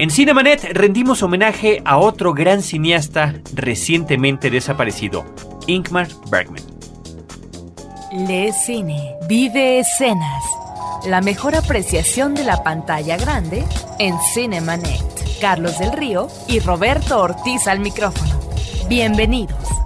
En Cinemanet rendimos homenaje a otro gran cineasta recientemente desaparecido, Ingmar Bergman. Le cine, vive escenas. La mejor apreciación de la pantalla grande en Cinemanet. Carlos del Río y Roberto Ortiz al micrófono. Bienvenidos.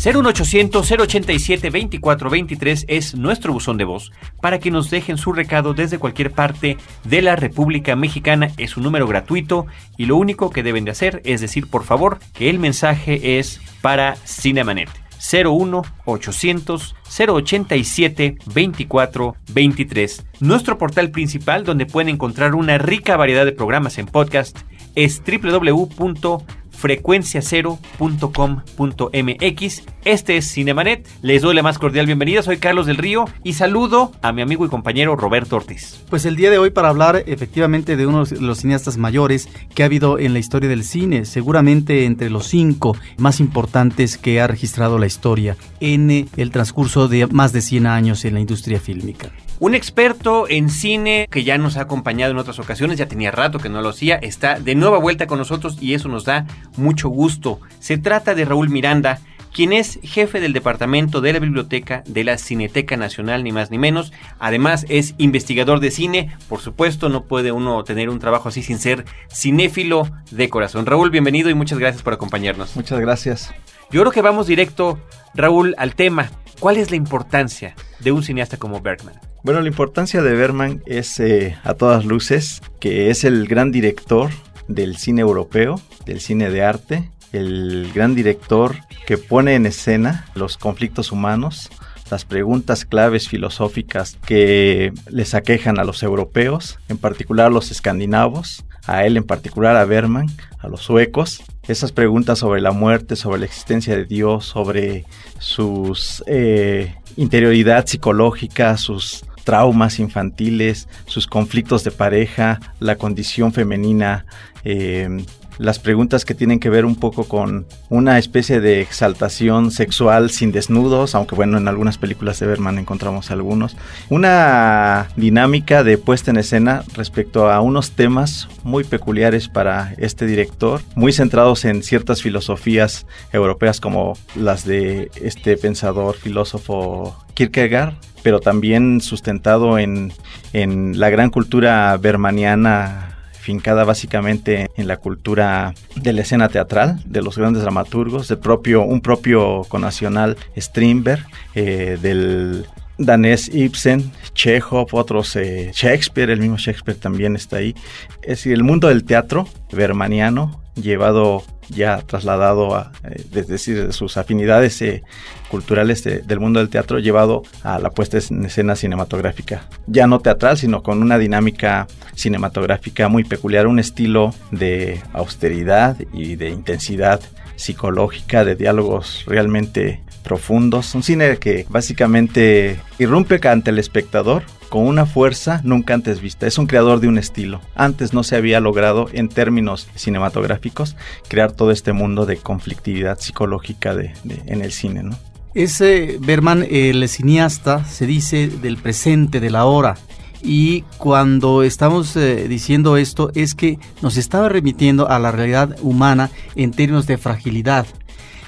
01800-087-2423 es nuestro buzón de voz para que nos dejen su recado desde cualquier parte de la República Mexicana. Es un número gratuito y lo único que deben de hacer es decir, por favor, que el mensaje es para Cinemanet. 01 800 087 24 23. Nuestro portal principal donde pueden encontrar una rica variedad de programas en podcast es www frecuenciacero.com.mx. Este es Cinemanet. Les doy la más cordial bienvenida. Soy Carlos del Río y saludo a mi amigo y compañero Roberto Ortiz. Pues el día de hoy para hablar efectivamente de uno de los cineastas mayores que ha habido en la historia del cine, seguramente entre los cinco más importantes que ha registrado la historia en el transcurso de más de 100 años en la industria fílmica. Un experto en cine que ya nos ha acompañado en otras ocasiones, ya tenía rato que no lo hacía, está de nueva vuelta con nosotros y eso nos da mucho gusto. Se trata de Raúl Miranda, quien es jefe del departamento de la biblioteca de la Cineteca Nacional, ni más ni menos. Además es investigador de cine. Por supuesto, no puede uno tener un trabajo así sin ser cinéfilo de corazón. Raúl, bienvenido y muchas gracias por acompañarnos. Muchas gracias. Yo creo que vamos directo, Raúl, al tema. ¿Cuál es la importancia de un cineasta como Bergman? Bueno, la importancia de Bergman es eh, a todas luces que es el gran director del cine europeo, del cine de arte, el gran director que pone en escena los conflictos humanos, las preguntas claves filosóficas que les aquejan a los europeos, en particular a los escandinavos, a él en particular a Bergman, a los suecos, esas preguntas sobre la muerte, sobre la existencia de Dios, sobre sus eh, interioridad psicológica, sus traumas infantiles, sus conflictos de pareja, la condición femenina, eh, las preguntas que tienen que ver un poco con una especie de exaltación sexual sin desnudos, aunque bueno, en algunas películas de Berman encontramos algunos. Una dinámica de puesta en escena respecto a unos temas muy peculiares para este director, muy centrados en ciertas filosofías europeas como las de este pensador filósofo Kierkegaard, pero también sustentado en, en la gran cultura bermaniana fincada básicamente en la cultura de la escena teatral, de los grandes dramaturgos, del propio, un propio conacional Strindberg, eh, del danés Ibsen, Chekhov, otros eh, Shakespeare, el mismo Shakespeare también está ahí. Es decir, el mundo del teatro bermaniano llevado ya trasladado a, eh, es decir, de sus afinidades eh, culturales del mundo del teatro, llevado a la puesta en escena cinematográfica. Ya no teatral, sino con una dinámica cinematográfica muy peculiar, un estilo de austeridad y de intensidad psicológica, de diálogos realmente profundos. Un cine que básicamente irrumpe ante el espectador con una fuerza nunca antes vista. Es un creador de un estilo. Antes no se había logrado en términos cinematográficos crear todo este mundo de conflictividad psicológica de, en el cine. ¿no? Ese Berman, el cineasta, se dice del presente, de la hora. Y cuando estamos eh, diciendo esto es que nos estaba remitiendo a la realidad humana en términos de fragilidad.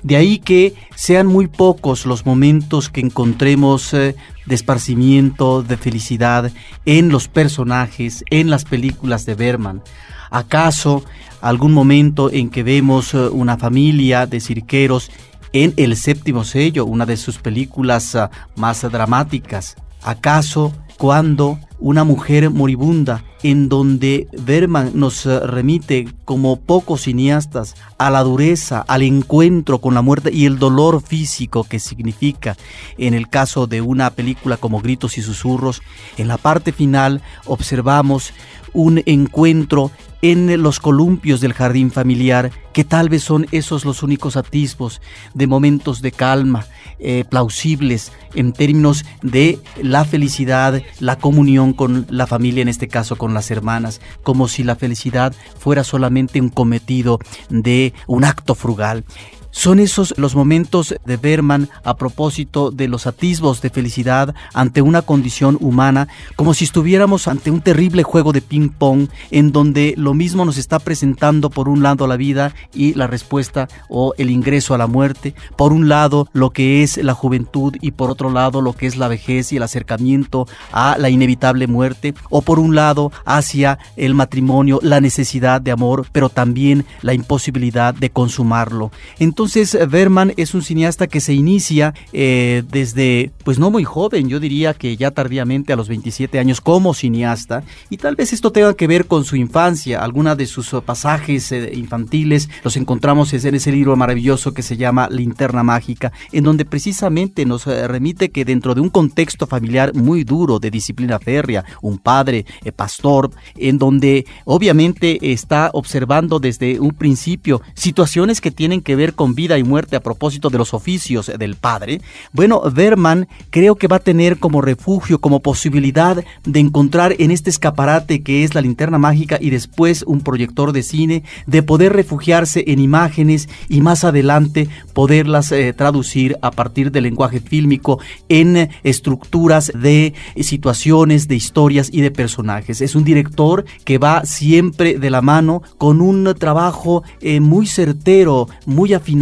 De ahí que sean muy pocos los momentos que encontremos eh, de esparcimiento, de felicidad en los personajes, en las películas de Berman. ¿Acaso algún momento en que vemos eh, una familia de cirqueros en El séptimo sello, una de sus películas ah, más dramáticas? ¿Acaso cuando una mujer moribunda, en donde Berman nos eh, remite como pocos cineastas a la dureza, al encuentro con la muerte y el dolor físico que significa en el caso de una película como Gritos y Susurros, en la parte final observamos un encuentro en los columpios del jardín familiar, que tal vez son esos los únicos atisbos de momentos de calma, eh, plausibles en términos de la felicidad, la comunión con la familia, en este caso con las hermanas, como si la felicidad fuera solamente un cometido de un acto frugal. Son esos los momentos de Berman a propósito de los atisbos de felicidad ante una condición humana, como si estuviéramos ante un terrible juego de ping-pong en donde lo mismo nos está presentando por un lado la vida y la respuesta o el ingreso a la muerte, por un lado lo que es la juventud y por otro lado lo que es la vejez y el acercamiento a la inevitable muerte, o por un lado hacia el matrimonio, la necesidad de amor, pero también la imposibilidad de consumarlo. Entonces, Berman es un cineasta que se inicia eh, desde, pues no muy joven, yo diría que ya tardíamente a los 27 años como cineasta, y tal vez esto tenga que ver con su infancia. Algunos de sus pasajes eh, infantiles los encontramos en ese libro maravilloso que se llama Linterna Mágica, en donde precisamente nos eh, remite que dentro de un contexto familiar muy duro de disciplina férrea, un padre pastor, en donde obviamente está observando desde un principio situaciones que tienen que ver con vida y muerte a propósito de los oficios del Padre, bueno, Berman creo que va a tener como refugio, como posibilidad de encontrar en este escaparate que es la linterna mágica y después un proyector de cine, de poder refugiarse en imágenes y más adelante poderlas eh, traducir a partir del lenguaje fílmico en estructuras de situaciones, de historias y de personajes. Es un director que va siempre de la mano con un trabajo eh, muy certero, muy afinado,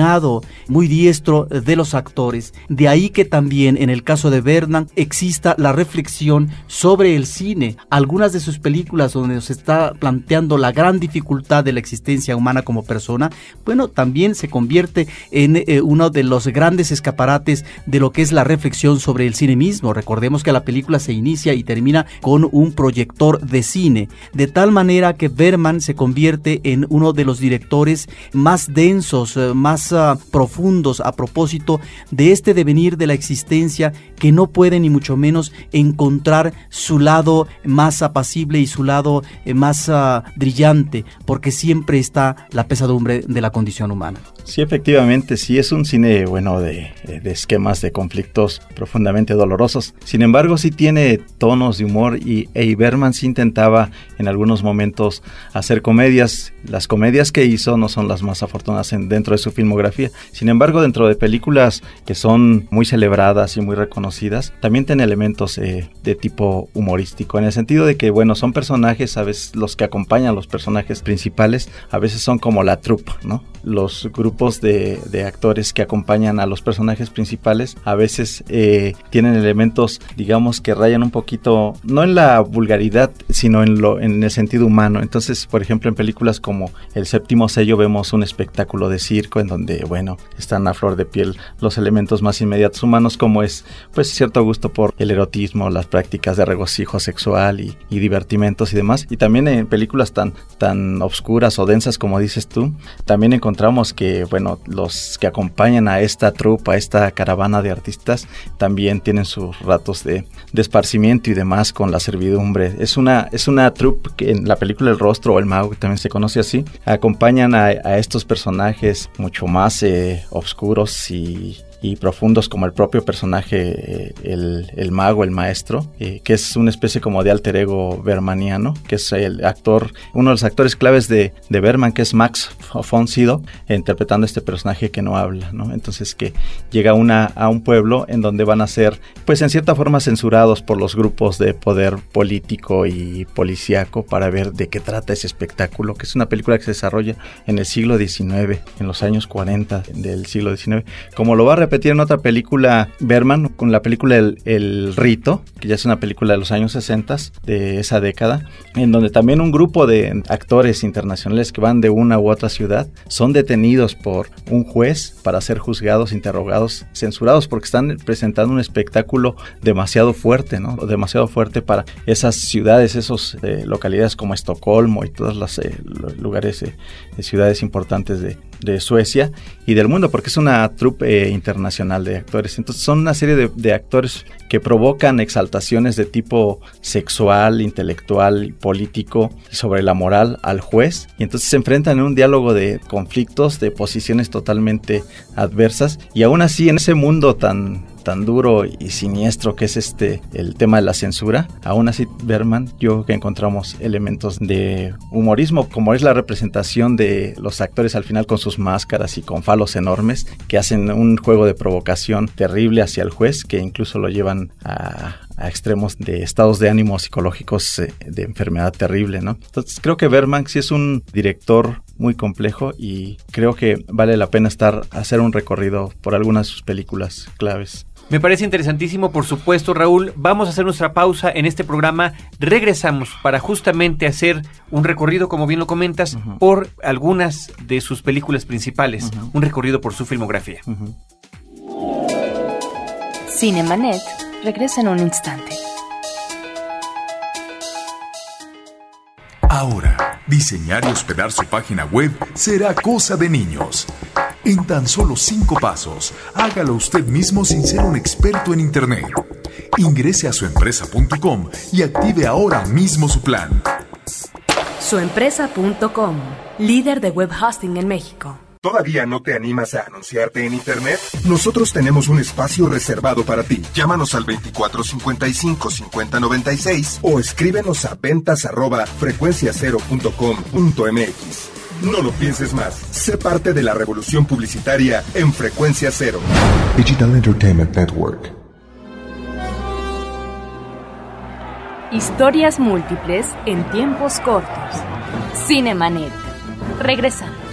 muy diestro de los actores. De ahí que también en el caso de Bernan exista la reflexión sobre el cine. Algunas de sus películas donde nos está planteando la gran dificultad de la existencia humana como persona, bueno, también se convierte en eh, uno de los grandes escaparates de lo que es la reflexión sobre el cine mismo. Recordemos que la película se inicia y termina con un proyector de cine, de tal manera que Berman se convierte en uno de los directores más densos, eh, ah, profundos a propósito de este devenir de la existencia que no puede ni mucho menos encontrar su lado más apacible y su lado eh, más ah, brillante, porque siempre está la pesadumbre de la condición humana. Sí, efectivamente, sí es un cine, bueno, de, de, esquemas de conflictos profundamente dolorosos. Sin embargo, sí tiene tonos de humor y Eiberman sí intentaba en algunos momentos hacer comedias. Las comedias que hizo no son las más afortunadas dentro de su filmografía. Sin embargo, dentro de películas que son muy celebradas y muy reconocidas, también tiene elementos eh, de tipo humorístico, en el sentido de que, bueno, son personajes, a veces los que acompañan a los personajes principales, a veces son como la troupe, ¿no? Los grupos de, actores que acompañan a los personajes principales a veces eh, tienen elementos, digamos, que rayan un poquito, no en la vulgaridad, sino en, lo, en el sentido humano. Entonces, por ejemplo, en películas como El séptimo sello vemos un espectáculo de circo en donde, bueno, están a flor de piel los elementos más inmediatos humanos como es, pues, cierto gusto por el erotismo, las prácticas de regocijo sexual y, y divertimentos y demás. Y también en películas tan, tan obscuras o densas como dices tú, también encontramos que, bueno, los que acompañan a esta trupa, a esta caravana de artistas, también tienen sus ratos de, esparcimiento y demás con la servidumbre. Es una, es una troupe que en la película El Rostro o El Mago, que también se conoce así, acompañan a, estos personajes mucho más eh, oscuros y y profundos como el propio personaje, eh, el, mago, el maestro, eh, que es una especie como de alter ego bermaniano, que es el actor, uno de los actores claves de, de Berman, que es Max von Sydow, interpretando este personaje que no habla, ¿no? Entonces que llega una, a un pueblo en donde van a ser, pues en cierta forma censurados por los grupos de poder político y policíaco para ver de qué trata ese espectáculo, que es una película que se desarrolla en el siglo XIX, en los años 40 del siglo XIX, como lo va a repetir en otra película Berman, con la película el, Rito, que ya es una película de los años 60 de esa década, en donde también un grupo de actores internacionales que van de una u otra ciudad son detenidos por un juez para ser juzgados, interrogados, censurados porque están presentando un espectáculo demasiado fuerte, ¿no? Demasiado fuerte para esas ciudades, esas eh, localidades como Estocolmo y todos los eh, lugares, eh, de ciudades importantes de, de Suecia y del mundo, porque es una troupe eh, internacional de actores. Entonces son una serie de, actores que provocan exaltaciones de tipo sexual, intelectual, político sobre la moral al juez y entonces se enfrentan en un diálogo de conflictos, de posiciones totalmente adversas y aún así en ese mundo tan tan duro y siniestro que es este el tema de la censura, aún así Berman yo creo que encontramos elementos de humorismo como es la representación de los actores al final con sus máscaras y con falos enormes que hacen un juego de provocación terrible hacia el juez que incluso lo llevan a, extremos de estados de ánimo psicológicos eh, de enfermedad terrible. Entonces creo que Berman sí es un director muy complejo y creo que vale la pena estar hacer un recorrido por algunas de sus películas claves. Me parece interesantísimo, por supuesto, Raúl. Vamos a hacer nuestra pausa en este programa. Regresamos para justamente hacer un recorrido, como bien lo comentas, por algunas de sus películas principales. Un recorrido por su filmografía. Cinemanet regresa en un instante. Ahora, diseñar y hospedar su página web será cosa de niños. En tan solo cinco pasos, hágalo usted mismo sin ser un experto en Internet. Ingrese a suempresa.com y active ahora mismo su plan. Suempresa.com, líder de web hosting en México. ¿Todavía no te animas a anunciarte en Internet? Nosotros tenemos un espacio reservado para ti. Llámanos al 2455-5096 o escríbenos a ventas arroba frecuenciacero.com.mx. No lo pienses más. Sé parte de la revolución publicitaria en Frecuencia Cero. Digital Entertainment Network. Historias múltiples en tiempos cortos. Cinemanet. Regresamos.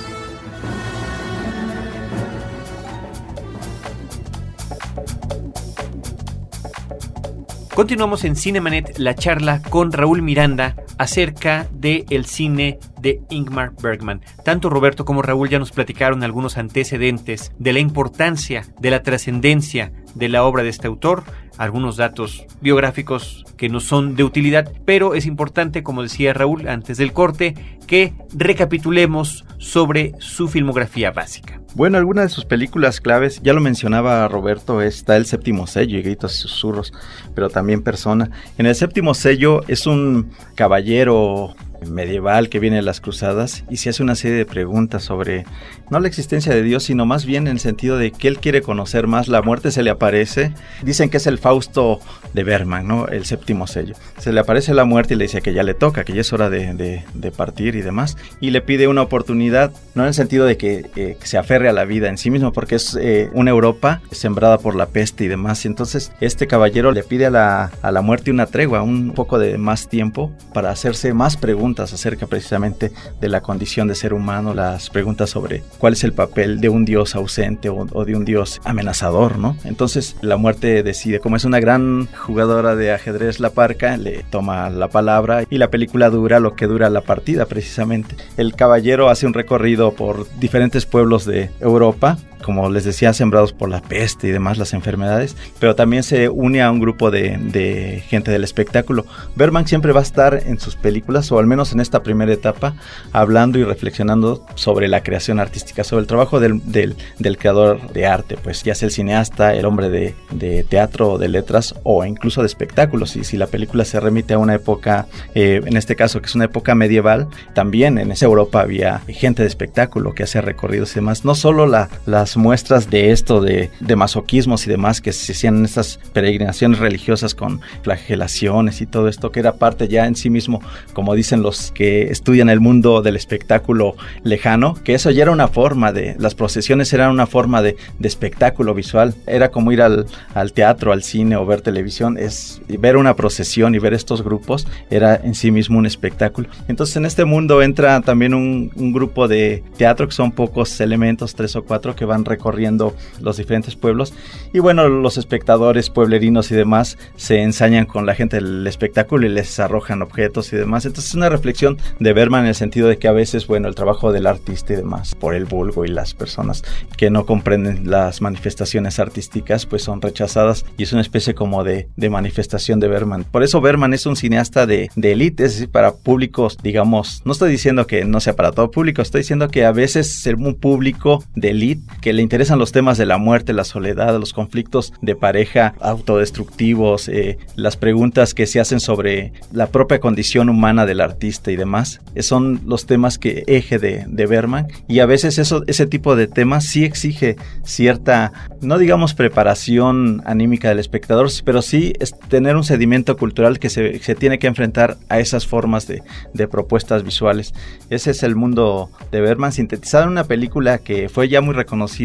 Continuamos en Cinemanet la charla con Raúl Miranda acerca del el cine de Ingmar Bergman. Tanto Roberto como Raúl ya nos platicaron algunos antecedentes de la importancia, de la trascendencia de la obra de este autor, algunos datos biográficos que no son de utilidad, pero es importante, como decía Raúl antes del corte, que recapitulemos sobre su filmografía básica. Bueno, algunas de sus películas claves, ya lo mencionaba Roberto, está El séptimo sello y Gritos y Susurros, pero también Persona. En el séptimo sello es un caballero medieval que viene de las cruzadas y se hace una serie de preguntas sobre no la existencia de Dios, sino más bien en el sentido de que él quiere conocer más, la muerte se le aparece, dicen que es el Fausto de Berman, ¿no? El séptimo sello. Se le aparece la muerte y le dice que ya le toca, que ya es hora de, partir y demás, y le pide una oportunidad, no en el sentido de que, eh, se aferre a la vida en sí mismo, porque es eh, una Europa sembrada por la peste y demás, y entonces este caballero le pide a la, a la muerte una tregua, un poco de más tiempo para hacerse más preguntas acerca precisamente de la condición de ser humano, las preguntas sobre cuál es el papel de un dios ausente o, o de un dios amenazador, ¿no? Entonces la muerte decide, como es una gran jugadora de ajedrez la parca, le toma la palabra y la película dura lo que dura la partida precisamente. El caballero hace un recorrido por diferentes pueblos de Europa como les decía, sembrados por la peste y demás, las enfermedades, pero también se une a un grupo de, de, gente del espectáculo. Berman siempre va a estar en sus películas, o al menos en esta primera etapa, hablando y reflexionando sobre la creación artística, sobre el trabajo del, del, del creador de arte, pues ya sea el cineasta, el hombre de, de, teatro de letras, o incluso de espectáculos. Y si la película se remite a una época, eh, en este caso que es una época medieval, también en esa Europa había gente de espectáculo que hacía recorridos y demás, no solo la, las muestras de esto, de, de, masoquismos y demás que se hacían en estas peregrinaciones religiosas con flagelaciones y todo esto, que era parte ya en sí mismo, como dicen los que estudian el mundo del espectáculo lejano, que eso ya era una forma de, las procesiones eran una forma de, de espectáculo visual, era como ir al, al, teatro, al cine o ver televisión, es ver una procesión y ver estos grupos, era en sí mismo un espectáculo. Entonces en este mundo entra también un, un grupo de teatro que son pocos elementos, tres o cuatro, que van recorriendo los diferentes pueblos. Y bueno, los espectadores pueblerinos y demás se ensañan con la gente del espectáculo y les arrojan objetos y demás. Entonces es una reflexión de Berman en el sentido de que a veces, bueno, el trabajo del artista y demás, por el vulgo y las personas que no comprenden las manifestaciones artísticas, pues son rechazadas y es una especie como de, de manifestación de Berman. Por eso Berman es un cineasta de, de élite, es decir, para públicos, digamos, no estoy diciendo que no sea para todo público, estoy diciendo que a veces ser un público de élite que le interesan los temas de la muerte, la soledad, los conflictos de pareja autodestructivos, eh, las preguntas que se hacen sobre la propia condición humana del artista y demás, eh, son los temas que eje de, de Berman y a veces eso, ese tipo de temas sí exige cierta, no digamos preparación anímica del espectador, pero sí tener un sedimento cultural que se, se tiene que enfrentar a esas formas de, de propuestas visuales. Ese es el mundo de Berman sintetizado en una película que fue ya muy reconocida,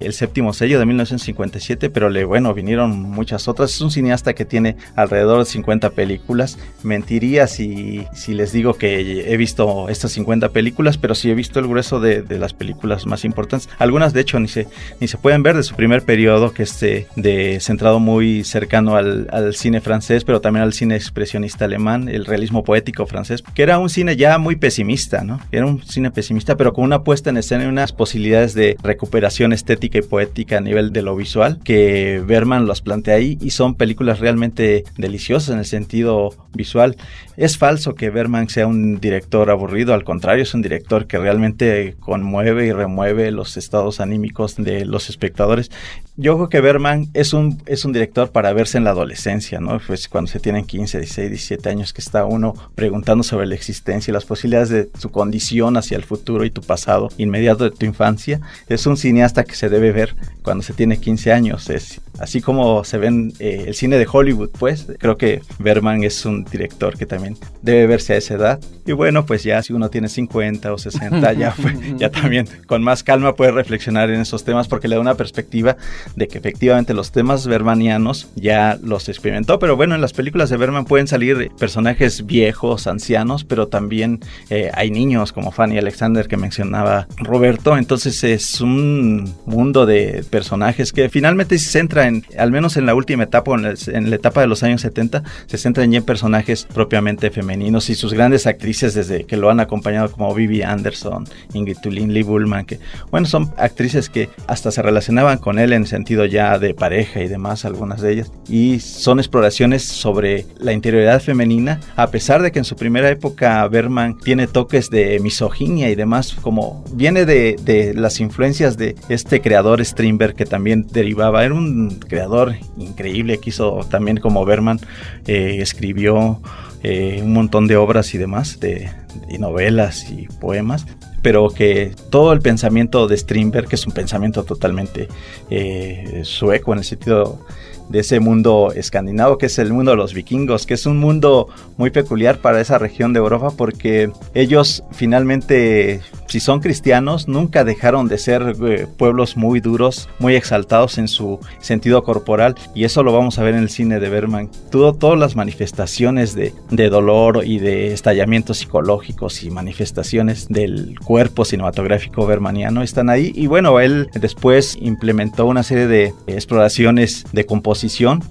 El séptimo sello de 1957, pero le, bueno, vinieron muchas otras. Es un cineasta que tiene alrededor de 50 películas. Mentiría si, si les digo que he visto estas 50 películas, pero sí he visto el grueso de, de las películas más importantes. Algunas, de hecho, ni se, ni se pueden ver de su primer periodo, que es de, centrado muy cercano al, al cine francés, pero también al cine expresionista alemán, el realismo poético francés, que era un cine ya muy pesimista, ¿no? Era un cine pesimista, pero con una puesta en escena y unas posibilidades de recuperación estética y poética a nivel de lo visual que Berman los plantea ahí y son películas realmente deliciosas en el sentido visual. Es falso que Berman sea un director aburrido, al contrario, es un director que realmente conmueve y remueve los estados anímicos de los espectadores. Yo creo que Berman es un, es un director para verse en la adolescencia, ¿no? Pues cuando se tienen 15, 16, 17 años que está uno preguntando sobre la existencia y las posibilidades de su condición hacia el futuro y tu pasado inmediato de tu infancia. Es un cineasta que se debe ver cuando se tiene 15 años. Es así como se ven eh, el cine de Hollywood, pues creo que Berman es un director que también debe verse a esa edad. Y bueno, pues ya si uno tiene 50 o 60, ya, ya también con más calma puede reflexionar en esos temas porque le da una perspectiva de que efectivamente los temas bermanianos ya los experimentó. Pero bueno, en las películas de Berman pueden salir personajes viejos, ancianos, pero también eh, hay niños como Fanny Alexander que mencionaba Roberto. Entonces es un mundo de personajes que finalmente se centra en, al menos en la última etapa, en la, en la etapa de los años 70, se centra en personajes propiamente femeninos y sus grandes actrices desde que lo han acompañado como Vivi Anderson, Ingrid Tulin, Lee Bullman, que bueno, son actrices que hasta se relacionaban con él en sentido ya de pareja y demás, algunas de ellas, y son exploraciones sobre la interioridad femenina, a pesar de que en su primera época Berman tiene toques de misoginia y demás, como viene de, de las influencias de este creador Strindberg que también derivaba, era un creador increíble que hizo también como Berman, eh, escribió eh, un montón de obras y demás, de, novelas y poemas, pero que todo el pensamiento de Strindberg, que es un pensamiento totalmente eh, sueco en el sentido de ese mundo escandinavo, que es el mundo de los vikingos, que es un mundo muy peculiar para esa región de Europa, porque ellos finalmente, si son cristianos, nunca dejaron de ser eh, pueblos muy duros, muy exaltados en su sentido corporal, y eso lo vamos a ver en el cine de Berman. Todo, todas las manifestaciones de, de dolor y de estallamientos psicológicos y manifestaciones del cuerpo cinematográfico bermaniano están ahí, y bueno, él después implementó una serie de exploraciones de composición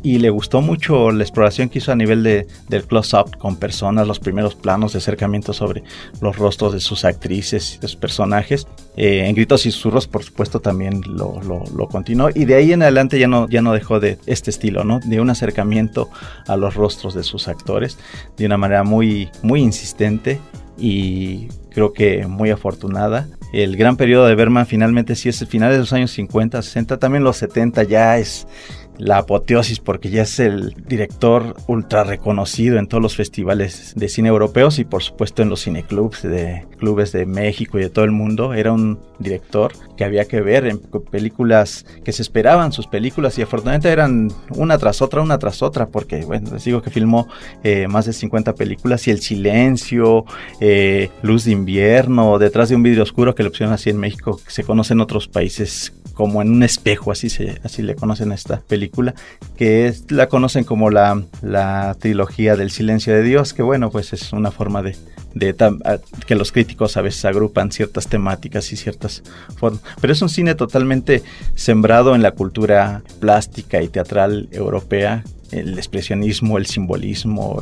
y le gustó mucho la exploración que hizo a nivel de, del close-up con personas, los primeros planos de acercamiento sobre los rostros de sus actrices y sus personajes. Eh, en Gritos y Susurros, por supuesto, también lo, lo, continuó y de ahí en adelante ya no, ya no dejó de este estilo, ¿no? De un acercamiento a los rostros de sus actores de una manera muy, muy insistente y creo que muy afortunada. El gran periodo de Berman finalmente sí es el final de los años 50, 60, también los 70 ya es la apoteosis porque ya es el director ultra reconocido en todos los festivales de cine europeos y por supuesto en los cineclubs de clubes de México y de todo el mundo. Era un director que había que ver en películas que se esperaban sus películas y afortunadamente eran una tras otra, una tras otra porque bueno, les digo que filmó eh, más de 50 películas y El Silencio, eh, Luz de Invierno, Detrás de un vidrio oscuro que lo pusieron así en México, se conoce en otros países como en un espejo, así, se, así le conocen a esta película, que la conocen como la, la, trilogía del silencio de Dios, que bueno, pues es una forma de, de que los críticos a veces agrupan ciertas temáticas y ciertas formas. Pero es un cine totalmente sembrado en la cultura plástica y teatral europea, el expresionismo, el simbolismo,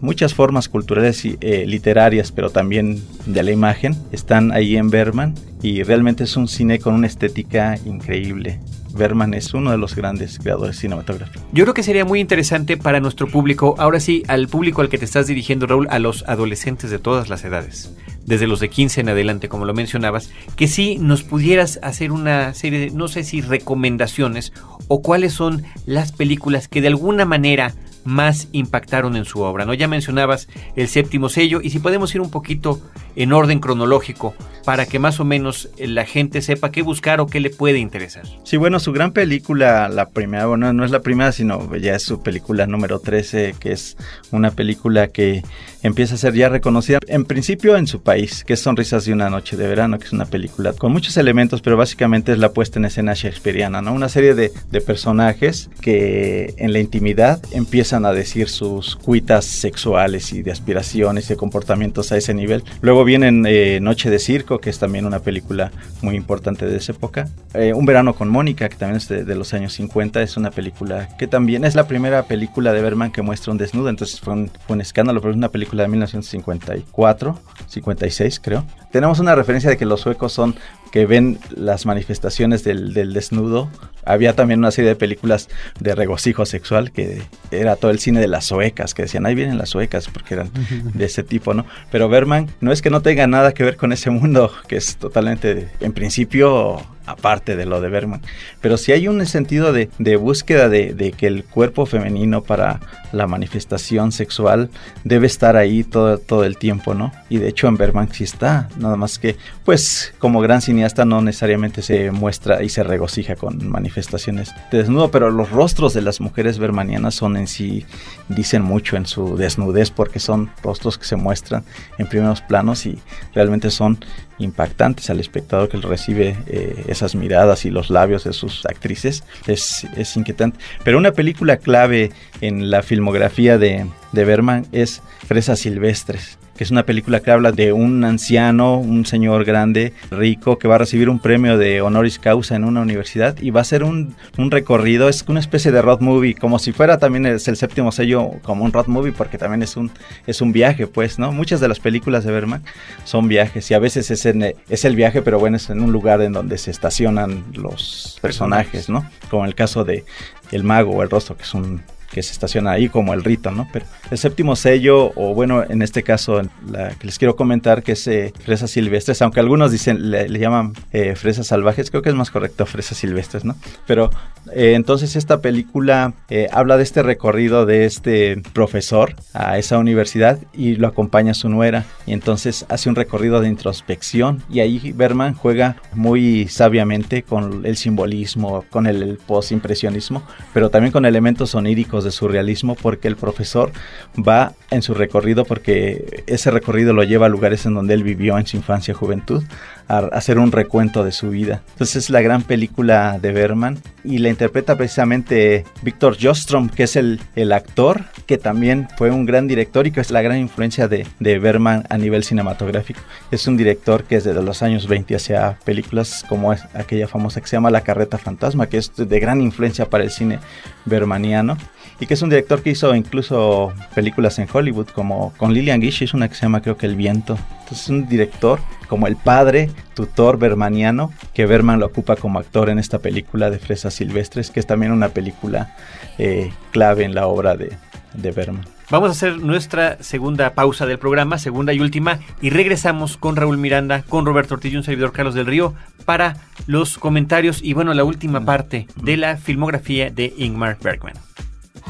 muchas formas culturales y eh, literarias, pero también de la imagen, están ahí en Berman y realmente es un cine con una estética increíble. Berman es uno de los grandes creadores cinematográficos. Yo creo que sería muy interesante para nuestro público, ahora sí, al público al que te estás dirigiendo, Raúl, a los adolescentes de todas las edades, desde los de 15 en adelante, como lo mencionabas, que sí nos pudieras hacer una serie de, no sé si recomendaciones o cuáles son las películas que de alguna manera más impactaron en su obra. ¿no? Ya mencionabas el séptimo sello y si podemos ir un poquito en orden cronológico para que más o menos la gente sepa qué buscar o qué le puede interesar. Sí, bueno, su gran película, la primera, bueno, no es la primera, sino ya es su película número 13, que es una película que empieza a ser ya reconocida en principio en su país, que es Sonrisas de una noche de verano, que es una película con muchos elementos, pero básicamente es la puesta en escena shakespeariana, ¿no? Una serie de, de personajes que en la intimidad empiezan a decir sus cuitas sexuales y de aspiraciones y de comportamientos a ese nivel. Luego vienen eh, Noche de Circo, que es también una película muy importante de esa época. Eh, un verano con Mónica, que también es de, de, los años 50, es una película que también es la primera película de Berman que muestra un desnudo, entonces fue un, fue un escándalo, pero es una película de 1954, 56 creo. Tenemos una referencia de que los suecos son que ven las manifestaciones del, del, desnudo. Había también una serie de películas de regocijo sexual que era todo el cine de las suecas, que decían, ahí vienen las suecas, porque eran de ese tipo, ¿no? Pero Berman no es que no tenga nada que ver con ese mundo, que es totalmente, en principio, aparte de lo de Berman. Pero sí hay un sentido de, de búsqueda de, de, que el cuerpo femenino para la manifestación sexual debe estar ahí todo, todo el tiempo, ¿no? Y de hecho en Berman sí está, nada más que, pues, como gran cineasta no necesariamente se muestra y se regocija con manifestaciones de desnudo, pero los rostros de las mujeres bermanianas son en sí, dicen mucho en su desnudez porque son rostros que se muestran en primeros planos y realmente son impactantes al espectador que recibe eh, esas miradas y los labios de sus actrices. Es, es, inquietante. Pero una película clave en la filmografía de, de Berman es Fresas Silvestres que es una película que habla de un anciano, un señor grande, rico, que va a recibir un premio de honoris causa en una universidad y va a ser un, un recorrido, es una especie de road movie, como si fuera también es el séptimo sello como un road movie, porque también es un, es un viaje, pues, ¿no? Muchas de las películas de Berman son viajes y a veces es, en, es el viaje, pero bueno, es en un lugar en donde se estacionan los personajes, ¿no? Como el caso de El Mago o El Rostro, que es un que se estaciona ahí como el rito, ¿no? Pero el séptimo sello, o bueno, en este caso, la que les quiero comentar, que es eh, fresas silvestres, aunque algunos dicen, le, le llaman eh, fresas salvajes, creo que es más correcto fresas silvestres, ¿no? Pero eh, entonces esta película eh, habla de este recorrido de este profesor a esa universidad y lo acompaña su nuera, y entonces hace un recorrido de introspección, y ahí Berman juega muy sabiamente con el simbolismo, con el, el post-impresionismo, pero también con elementos oníricos de surrealismo porque el profesor va en su recorrido porque ese recorrido lo lleva a lugares en donde él vivió en su infancia juventud a hacer un recuento de su vida. Entonces es la gran película de Berman y la interpreta precisamente Víctor Jostrom, que es el, el, actor que también fue un gran director y que es la gran influencia de, de Berman a nivel cinematográfico. Es un director que desde los años 20 hacía películas como es aquella famosa que se llama La Carreta Fantasma, que es de gran influencia para el cine bermaniano y que es un director que hizo incluso películas en Hollywood como con Lillian Gish, es una que se llama creo que El Viento. Entonces es un director como el padre tutor bermaniano que Berman lo ocupa como actor en esta película de Fresas Silvestres, que es también una película eh, clave en la obra de, de Berman. Vamos a hacer nuestra segunda pausa del programa, segunda y última, y regresamos con Raúl Miranda, con Roberto Ortiz y un servidor Carlos del Río para los comentarios y bueno, la última parte de la filmografía de Ingmar Bergman.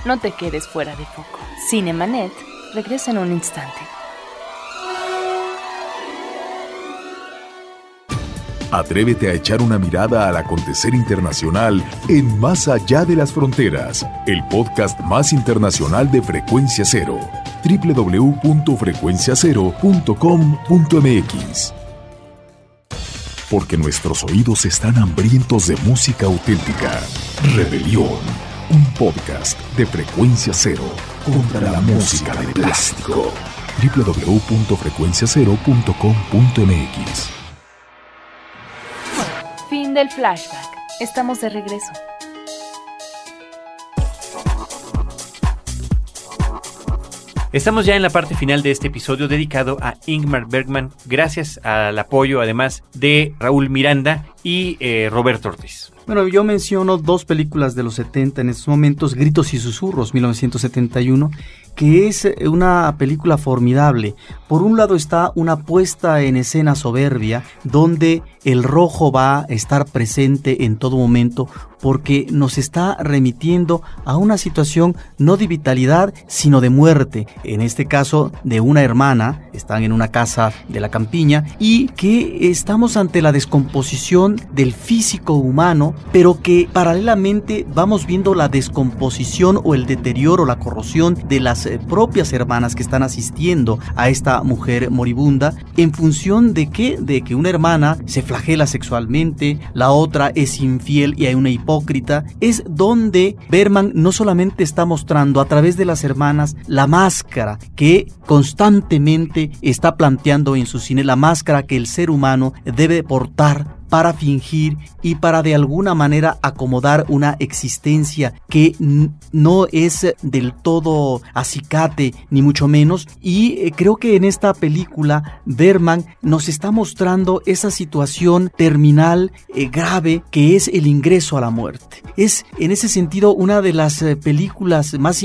No te quedes fuera de foco. Cinemanet regresa en un instante. Atrévete a echar una mirada al acontecer internacional en Más allá de las fronteras, el podcast más internacional de Frecuencia Cero, www.frecuenciacero.com.mx. Porque nuestros oídos están hambrientos de música auténtica. Rebelión, un podcast de Frecuencia Cero contra la música de plástico. www.frecuenciacero.com.mx Fin del flashback. Estamos de regreso. Estamos ya en la parte final de este episodio dedicado a Ingmar Bergman, gracias al apoyo además de Raúl Miranda y eh, Roberto Ortiz. Bueno, yo menciono dos películas de los 70 en estos momentos, Gritos y Susurros, 1971, que es eh, una película formidable. Por un lado está una puesta en escena soberbia, donde el rojo va a estar presente en todo momento porque nos está remitiendo a una situación no de vitalidad, sino de muerte. En este caso, de una hermana, están en una casa de la campiña, y que estamos ante la descomposición del físico humano, pero que paralelamente vamos viendo la descomposición o el deterioro, la corrosión de las eh, propias hermanas que están asistiendo a esta mujer moribunda, en función de que, de que una hermana se flagela sexualmente, la otra es infiel y hay una hipótesis es donde Berman no solamente está mostrando a través de las hermanas la máscara que constantemente está planteando en su cine, la máscara que el ser humano debe portar para fingir y para de alguna manera acomodar una existencia que no es del todo acicate ni mucho menos y eh, creo que en esta película Berman nos está mostrando esa situación terminal eh, grave que es el ingreso a la muerte. Es en ese sentido una de las eh, películas más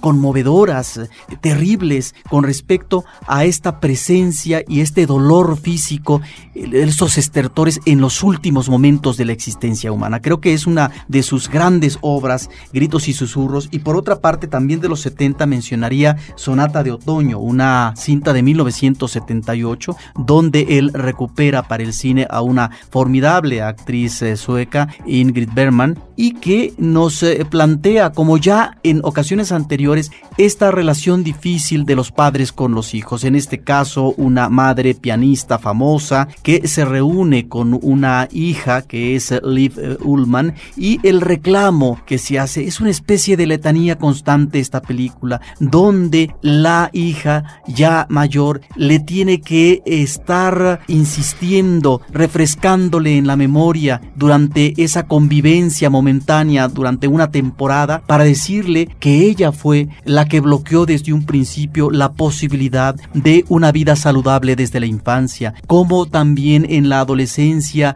conmovedoras, terribles con respecto a esta presencia y este dolor físico, esos estertores en los últimos momentos de la existencia humana. Creo que es una de sus grandes obras, Gritos y Susurros, y por otra parte también de los 70 mencionaría Sonata de Otoño, una cinta de 1978, donde él recupera para el cine a una formidable actriz eh, sueca, Ingrid Bergman, y que nos eh, plantea, como ya en ocasiones anteriores, esta relación difícil de los padres con los hijos. En este caso, una madre pianista famosa que se reúne con una hija que es Liv eh, Ullman y el reclamo que se hace es una especie de letanía constante esta película donde la hija ya mayor le tiene que estar insistiendo, refrescándole en la memoria durante esa convivencia momentánea durante una temporada para decirle que ella fue la que bloqueó desde un principio la posibilidad de una vida saludable desde la infancia, como también en la adolescencia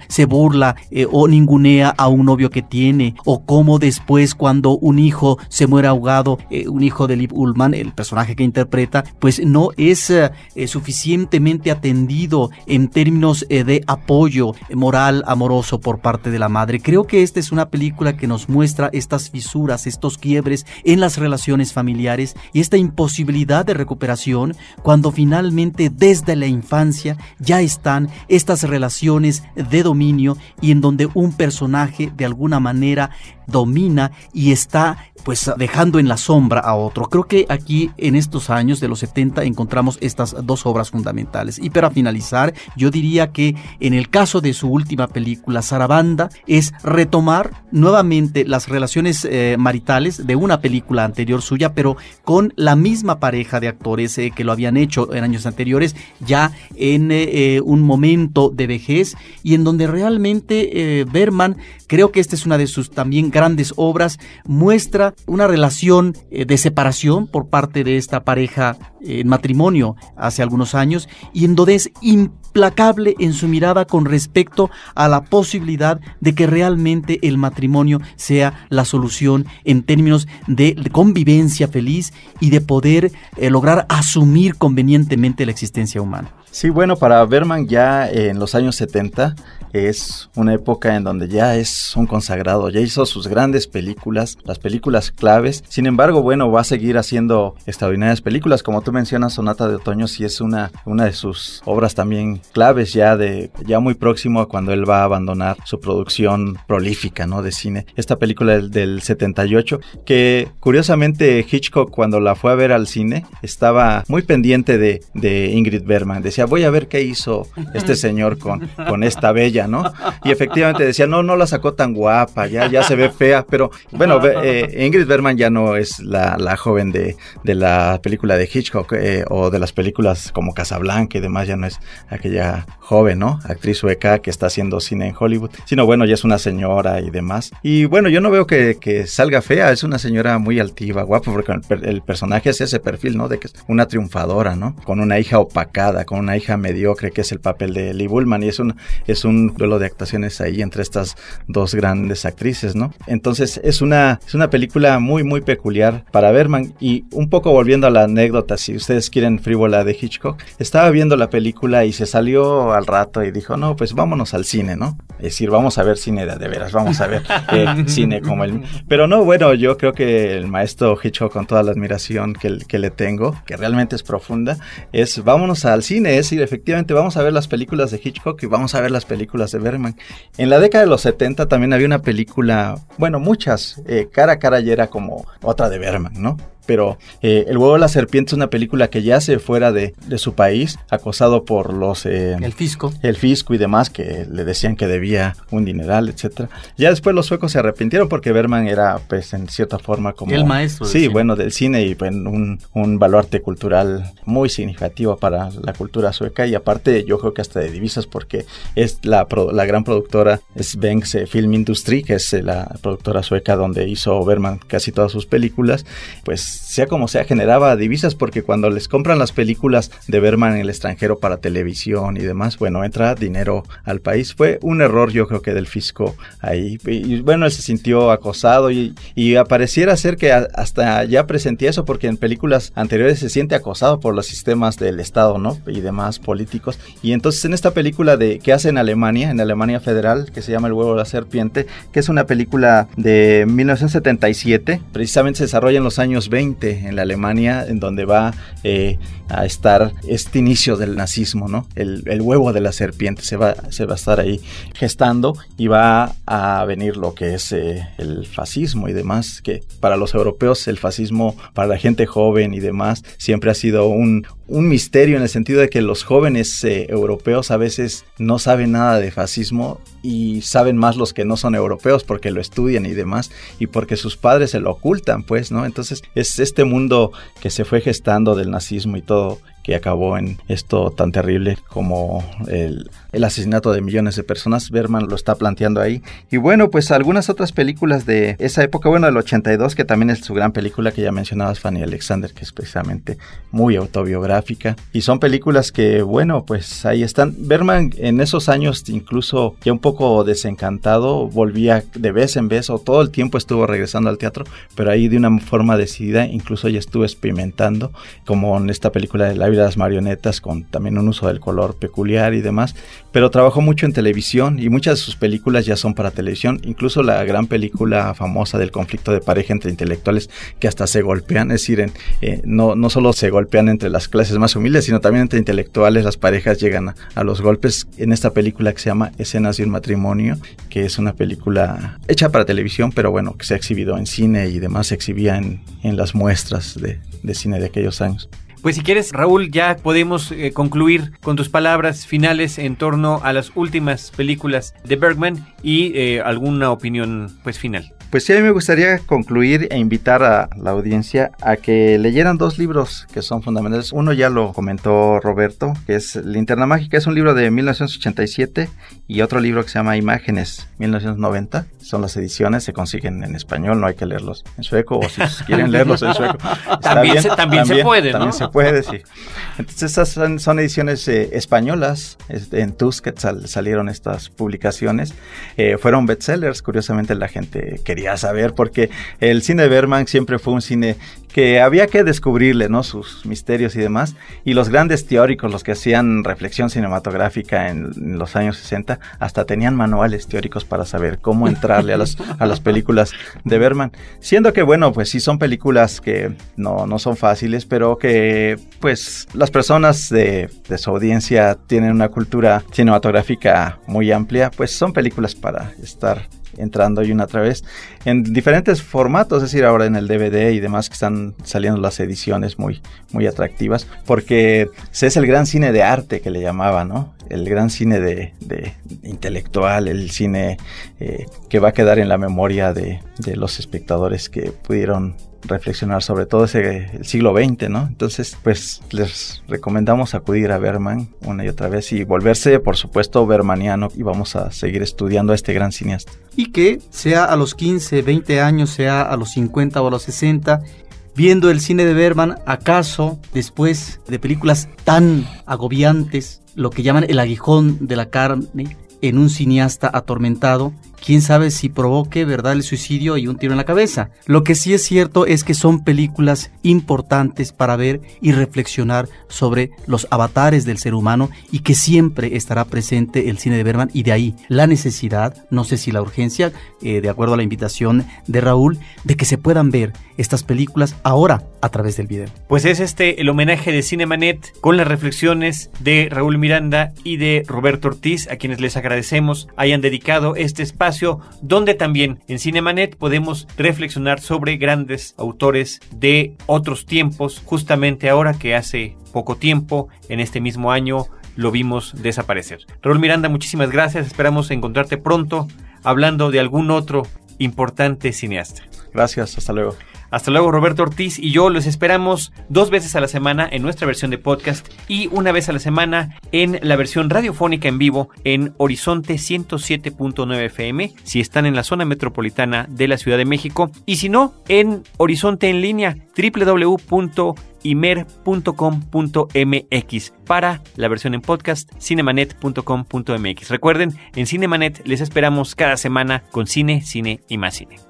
se burla eh, o ningunea a un novio que tiene, o cómo después cuando un hijo se muere ahogado, eh, un hijo de Liv Ullman, el personaje que interpreta, pues no es eh, suficientemente atendido en términos de apoyo moral, amoroso por parte de la madre. Creo que esta es una película que nos muestra estas fisuras, estos quiebres en las relaciones familiares y esta imposibilidad de recuperación cuando finalmente desde la infancia ya están estas relaciones de dominio y en donde un personaje de alguna manera domina y está pues dejando en la sombra a otro. Creo que aquí en estos años de los 70 encontramos estas dos obras fundamentales. Y para finalizar, yo diría que en el caso de su última película, Sarabanda, es retomar nuevamente las relaciones eh, maritales de una película anterior suya, pero con la misma pareja de actores eh, que lo habían hecho en años anteriores, ya en eh, un momento de vejez y en donde realmente Berman, creo que esta es una de sus también grandes obras, muestra una relación eh, de separación por parte de esta pareja en matrimonio hace algunos años y en donde es implacable en su mirada con respecto a la posibilidad de que realmente el matrimonio sea la solución en términos de convivencia feliz y de poder eh, lograr asumir convenientemente la existencia humana. Sí, bueno, para Berman ya en los años 70 es una época en donde ya es un consagrado, ya hizo sus grandes películas, las películas claves. Sin embargo, bueno, va a seguir haciendo extraordinarias películas. Como tú mencionas, Sonata de Otoño sí es una, una de sus obras también claves ya de ya muy próximo a cuando él va a abandonar su producción prolífica, ¿no? De cine. Esta película del, del 78 que curiosamente Hitchcock cuando la fue a ver al cine estaba muy pendiente de, de Ingrid Bergman. Decía, voy a ver qué hizo este señor con, con esta bella, ¿no? Y efectivamente decía, no, no la sacó tan guapa, ya, ya se ve fea, pero bueno, eh, Ingrid Bergman ya no es la, la joven de, de, la película de Hitchcock eh, o de las películas como Casablanca y demás, ya no es aquella joven, ¿no? Actriz sueca que está haciendo cine en Hollywood, sino bueno, ya es una señora y demás. Y bueno, yo no veo que, que salga fea, es una señora muy altiva, guapa, porque el, el personaje es ese perfil, ¿no? De que es una triunfadora, ¿no? Con una hija opacada, con una hija mediocre, que es el papel de Lee Bullman, y es un, es un duelo de actuaciones ahí entre estas dos grandes actrices, ¿no? Entonces es una, es una película muy, muy peculiar para Berman, y un poco volviendo a la anécdota, si ustedes quieren frívola de Hitchcock, estaba viendo la película y se salió al rato y dijo, no, pues vámonos al cine, ¿no? Es decir, vamos a ver cine de, de veras, vamos a ver eh, cine como el... Pero no, bueno, yo creo que el maestro Hitchcock, con toda la admiración que, que le tengo, que realmente es profunda, es vámonos al cine, es decir, efectivamente vamos a ver las películas de Hitchcock y vamos a ver las películas de Berman. En la década de los 70 también había una película, bueno, muchas, eh, cara a cara y era como otra de Berman, ¿no? Pero eh, El huevo de la serpiente es una película que ya se fuera de, de su país, acosado por los... Eh, el fisco. El fisco y demás, que le decían que debía un dineral, etcétera. Ya después los suecos se arrepintieron porque Berman era, pues, en cierta forma como... El maestro. Sí, bueno, del cine y pues, un, un baluarte cultural muy significativo para la cultura sueca y aparte yo creo que hasta de divisas porque es la, la gran productora Svenks Film Industry, que es la productora sueca donde hizo Berman casi todas sus películas, pues sea como sea, generaba divisas porque cuando les compran las películas de Berman en el extranjero para televisión y demás, bueno, entra dinero al país. Fue un error yo creo que del fisco ahí. Y bueno, él se sintió acosado y, y apareciera ser que hasta ya presentía eso porque en películas anteriores se siente acosado por los sistemas del Estado, ¿no? Y demás políticos. Y entonces en esta película de que hace en Alemania, en Alemania Federal, que se llama El huevo de la serpiente, que es una película de 1977, precisamente se desarrolla en los años 20 en la Alemania, en donde va eh, a estar este inicio del nazismo, ¿no? El, huevo de la serpiente se va, se va a estar ahí gestando y va a venir lo que es eh, el fascismo y demás, que para los europeos el fascismo, para la gente joven y demás, siempre ha sido un, un misterio en el sentido de que los jóvenes eh, europeos a veces no saben nada de fascismo y saben más los que no son europeos porque lo estudian y demás y porque sus padres se lo ocultan, pues, ¿no? Entonces es este mundo que se fue gestando del nazismo y todo que acabó en esto tan terrible como el, el, asesinato de millones de personas. Berman lo está planteando ahí. Y bueno, pues algunas otras películas de esa época, bueno, del 82, que también es su gran película que ya mencionabas, Fanny Alexander, que es precisamente muy autobiográfica. Y son películas que, bueno, pues ahí están. Berman en esos años, incluso ya un poco desencantado, volvía de vez en vez o todo el tiempo estuvo regresando al teatro, pero ahí de una forma decidida, incluso ya estuvo experimentando, como en esta película de la las marionetas con también un uso del color peculiar y demás, pero trabajó mucho en televisión y muchas de sus películas ya son para televisión, incluso la gran película famosa del conflicto de pareja entre intelectuales que hasta se golpean, es decir, eh, no, no solo se golpean entre las clases más humildes, sino también entre intelectuales, las parejas llegan a, los golpes en esta película que se llama Escenas de un matrimonio, que es una película hecha para televisión, pero bueno, que se ha exhibido en cine y demás, se exhibía en, en las muestras de, de cine de aquellos años. Pues si quieres, Raúl, ya podemos eh, concluir con tus palabras finales en torno a las últimas películas de Bergman y eh, alguna opinión pues final. Pues sí, a mí me gustaría concluir e invitar a la audiencia a que leyeran dos libros que son fundamentales. Uno ya lo comentó Roberto, que es Linterna Mágica, es un libro de 1987 y otro libro que se llama Imágenes, 1990. Son las ediciones, se consiguen en español, no hay que leerlos en sueco o si quieren leerlos en sueco. también, se, también, se puede, ¿no? También se puede, sí. Entonces estas son, ediciones eh, españolas, en Tusquets salieron estas publicaciones. Eh, fueron bestsellers, curiosamente la gente quería a saber, porque el cine de Berman siempre fue un cine que había que descubrirle, ¿no? Sus misterios y demás. Y los grandes teóricos, los que hacían reflexión cinematográfica en, los años 60, hasta tenían manuales teóricos para saber cómo entrarle a las, a las películas de Berman. Siendo que, bueno, pues sí son películas que no, no son fáciles, pero que, pues, las personas de, de su audiencia tienen una cultura cinematográfica muy amplia, pues son películas para estar entrando y una otra vez en diferentes formatos, es decir, ahora en el DVD y demás que están saliendo las ediciones muy, muy atractivas, porque es el gran cine de arte que le llamaba, ¿no? El gran cine de, intelectual, el cine eh, que va a quedar en la memoria de, de los espectadores que pudieron reflexionar sobre todo ese el siglo XX, ¿no? Entonces, pues les recomendamos acudir a Berman una y otra vez y volverse, por supuesto, bermaniano y vamos a seguir estudiando a este gran cineasta. Y que sea a los 15, 20 años, sea a los 50 o a los 60, viendo el cine de Berman, acaso después de películas tan agobiantes, lo que llaman el aguijón de la carne, en un cineasta atormentado, quién sabe si provoque, ¿verdad?, el suicidio y un tiro en la cabeza. Lo que sí es cierto es que son películas importantes para ver y reflexionar sobre los avatares del ser humano y que siempre estará presente el cine de Berman y de ahí la necesidad, no sé si la urgencia, eh, de acuerdo a la invitación de Raúl, de que se puedan ver estas películas ahora a través del video. Pues es este el homenaje de Cinemanet con las reflexiones de Raúl Miranda y de Roberto Ortiz, a quienes les agradecemos hayan dedicado este donde también en Cinemanet podemos reflexionar sobre grandes autores de otros tiempos, justamente ahora que hace poco tiempo, en este mismo año, lo vimos desaparecer. Raúl Miranda, muchísimas gracias, esperamos encontrarte pronto hablando de algún otro importante cineasta. Gracias, hasta luego. Hasta luego, Roberto Ortiz y yo los esperamos dos veces a la semana en nuestra versión de podcast y una vez a la semana en la versión radiofónica en vivo en Horizonte 107.9 FM si están en la zona metropolitana de la Ciudad de México y si no, en Horizonte en línea www.imer.com.mx para la versión en podcast cinemanet.com.mx. Recuerden, en Cinemanet les esperamos cada semana con cine, cine y más cine.